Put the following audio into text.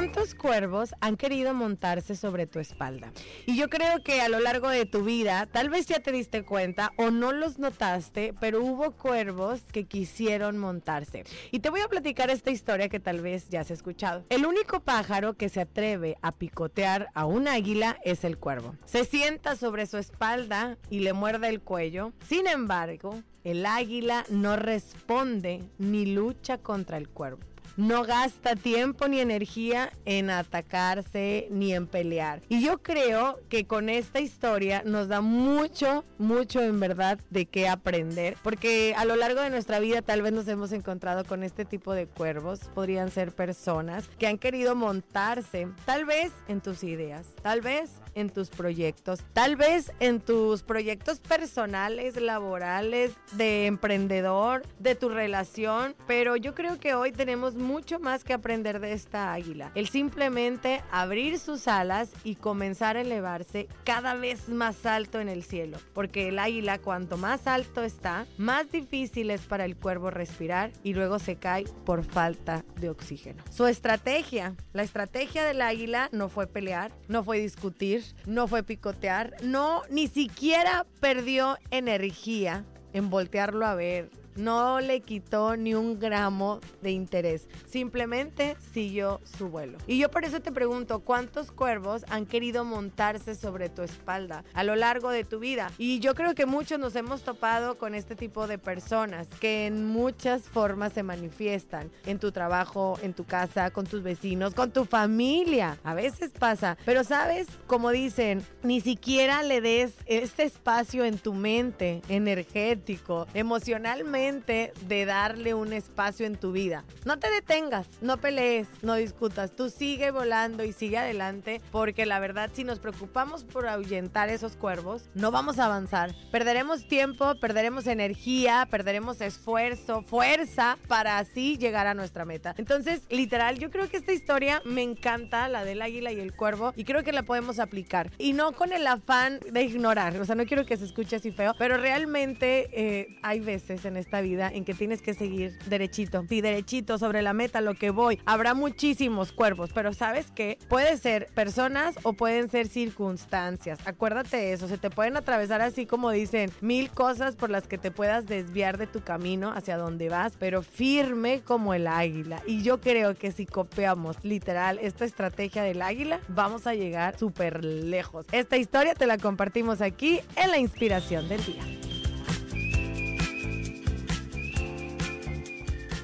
¿Cuántos cuervos han querido montarse sobre tu espalda? Y yo creo que a lo largo de tu vida, tal vez ya te diste cuenta o no los notaste, pero hubo cuervos que quisieron montarse. Y te voy a platicar esta historia que tal vez ya has escuchado. El único pájaro que se atreve a picotear a un águila es el cuervo. Se sienta sobre su espalda y le muerde el cuello. Sin embargo, el águila no responde ni lucha contra el cuervo no gasta tiempo ni energía en atacarse ni en pelear. Y yo creo que con esta historia nos da mucho, mucho en verdad de qué aprender, porque a lo largo de nuestra vida tal vez nos hemos encontrado con este tipo de cuervos, podrían ser personas que han querido montarse, tal vez en tus ideas, tal vez en tus proyectos, tal vez en tus proyectos personales, laborales, de emprendedor, de tu relación, pero yo creo que hoy tenemos mucho más que aprender de esta águila. El simplemente abrir sus alas y comenzar a elevarse cada vez más alto en el cielo, porque el águila cuanto más alto está, más difícil es para el cuervo respirar y luego se cae por falta de oxígeno. Su estrategia, la estrategia del águila no fue pelear, no fue discutir, no fue picotear, no, ni siquiera perdió energía en voltearlo a ver, no le quitó ni un gramo de interés, simplemente siguió su vuelo. Y yo por eso te pregunto, ¿cuántos cuervos han querido montarse sobre tu espalda a lo largo de tu vida? Y yo creo que muchos nos hemos topado con este tipo de personas que en muchas formas se manifiestan, en tu trabajo, en tu casa, con tus vecinos, con tu familia. A veces pasa, pero sabes, como dicen, ni siquiera le des este espacio en tu mente energético, emocionalmente de darle un espacio en tu vida. No te detengas, no pelees, no discutas. Tú sigue volando y sigue adelante porque la verdad si nos preocupamos por ahuyentar esos cuervos, no vamos a avanzar. Perderemos tiempo, perderemos energía, perderemos esfuerzo, fuerza para así llegar a nuestra meta. Entonces, literal, yo creo que esta historia me encanta, la del águila y el cuervo, y creo que la podemos aplicar. Y no con el afán de ignorar, o sea, no quiero que se escuche así feo, pero realmente eh, hay veces en este vida en que tienes que seguir derechito. Sí, derechito sobre la meta, lo que voy. Habrá muchísimos cuervos, pero ¿sabes qué? Puede ser personas o pueden ser circunstancias. Acuérdate de eso, se te pueden atravesar así como dicen mil cosas por las que te puedas desviar de tu camino hacia donde vas, pero firme como el águila. Y yo creo que si copiamos literal esta estrategia del águila, vamos a llegar súper lejos. Esta historia te la compartimos aquí en la inspiración del día.